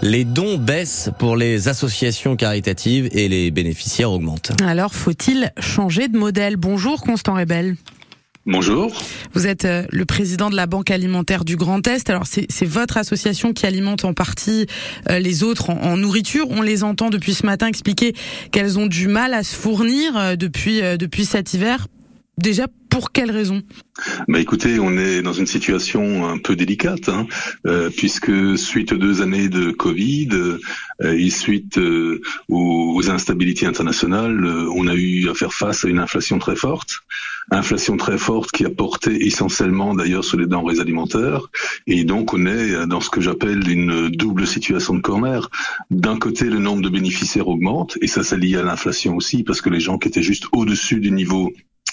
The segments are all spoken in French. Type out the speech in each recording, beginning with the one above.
Les dons baissent pour les associations caritatives et les bénéficiaires augmentent. Alors, faut-il changer de modèle? Bonjour Constant Rebel. Bonjour. Vous êtes euh, le président de la Banque alimentaire du Grand Est. Alors c'est votre association qui alimente en partie euh, les autres en, nourriture. On les entend depuis ce matin expliquer qu'elles ont du mal à se fournir euh, depuis depuis cet hiver. Déjà, pour quelles raisons bah écoutez, on est dans une situation un peu délicate, hein, euh, puisque suite aux deux années de Covid euh, et suite euh, aux, instabilités internationales, on a eu à faire face à une inflation très forte, inflation très forte qui a porté essentiellement d'ailleurs sur les denrées alimentaires, et donc on est dans ce que j'appelle une double situation de corner. D'un côté, le nombre de bénéficiaires augmente, et ça, c'est lié à l'inflation aussi, parce que les gens qui étaient juste au-dessus du niveau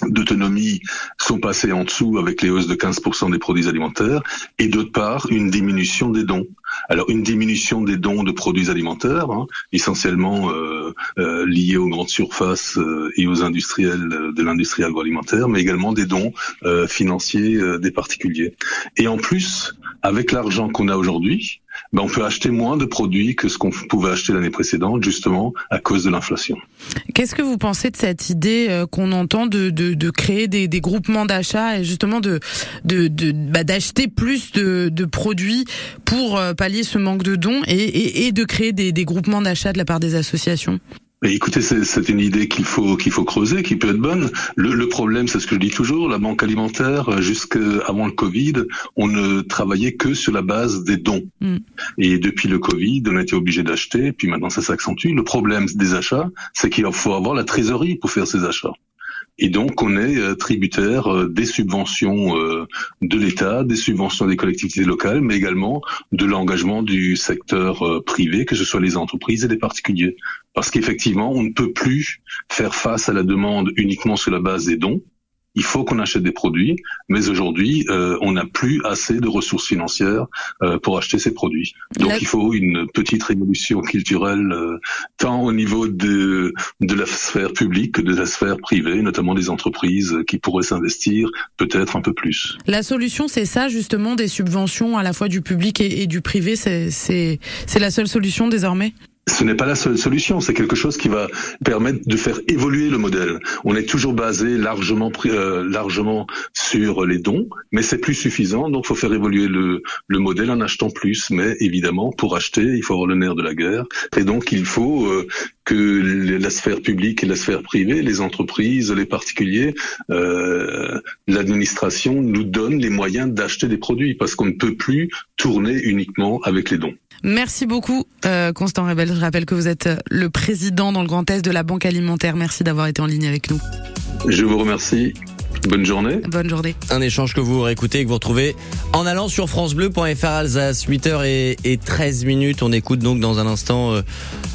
d'autonomie sont passés en dessous avec les hausses de 15% des produits alimentaires et d'autre part une diminution des dons. Alors une diminution des dons de produits alimentaires, hein, essentiellement euh, euh, liés aux grandes surfaces euh, et aux industriels de l'industrie agroalimentaire, mais également des dons financiers des particuliers. Et en plus, avec l'argent qu'on a aujourd'hui, ben on peut acheter moins de produits que ce qu'on pouvait acheter l'année précédente, justement à cause de l'inflation. Qu'est-ce que vous pensez de cette idée euh, qu'on entend de, de, de, créer des, des groupements d'achat et justement de de, de bah, d'acheter plus de, de produits pour euh, pallier ce manque de dons et, et, et de créer des, des groupements d'achat de la part des associations? Écoutez, c'est une idée qu'il faut qu'il faut creuser, qui peut être bonne. Le, le problème, c'est ce que je dis toujours, la banque alimentaire, jusqu'avant le Covid, on ne travaillait que sur la base des dons. Mm. Et depuis le Covid, on a été obligé d'acheter, puis maintenant ça s'accentue. Le problème des achats, c'est qu'il faut avoir la trésorerie pour faire ces achats. Et donc, on est euh, tributaire euh, des subventions euh, de l'État, des subventions des collectivités locales, mais également de l'engagement du secteur privé, que ce soit les entreprises et les particuliers. Parce qu'effectivement, on ne peut plus faire face à la demande uniquement sur la base des dons il faut qu'on achète des produits, mais aujourd'hui, euh, on n'a plus assez de ressources financières euh, pour acheter ces produits. Donc il faut une petite révolution culturelle, euh, tant au niveau de, de la sphère publique que de la sphère privée, notamment des entreprises qui pourraient s'investir peut-être un peu plus. La solution, c'est ça, justement, des subventions à la fois du public et, et du privé, c'est la seule solution désormais? Ce n'est pas la seule solution, c'est quelque chose qui va permettre de faire évoluer le modèle. On est toujours basé largement euh, largement sur les dons, mais c'est plus suffisant, donc faut faire évoluer le, le modèle en achetant plus. Mais évidemment, pour acheter, il faut avoir le nerf de la guerre, et donc il faut euh, que la sphère publique et la sphère privée, les entreprises, les particuliers, euh, l'administration nous donnent les moyens d'acheter des produits, parce qu'on ne peut plus tourner uniquement avec les dons. Merci beaucoup, euh, Constant Rebel. Je rappelle que vous êtes le président dans le Grand Est de la Banque Alimentaire. Merci d'avoir été en ligne avec nous. Je vous remercie. Bonne journée. Bonne journée. Un échange que vous réécoutez et que vous retrouvez en allant sur francebleu.fr Alsace, 8h et 13 minutes. On écoute donc dans un instant euh,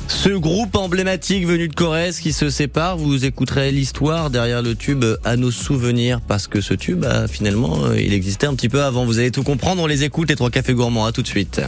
ce groupe emblématique venu de Corrèze qui se sépare. Vous écouterez l'histoire derrière le tube à nos souvenirs parce que ce tube, bah, finalement, il existait un petit peu avant. Vous allez tout comprendre. On les écoute, les trois cafés gourmands. À tout de suite.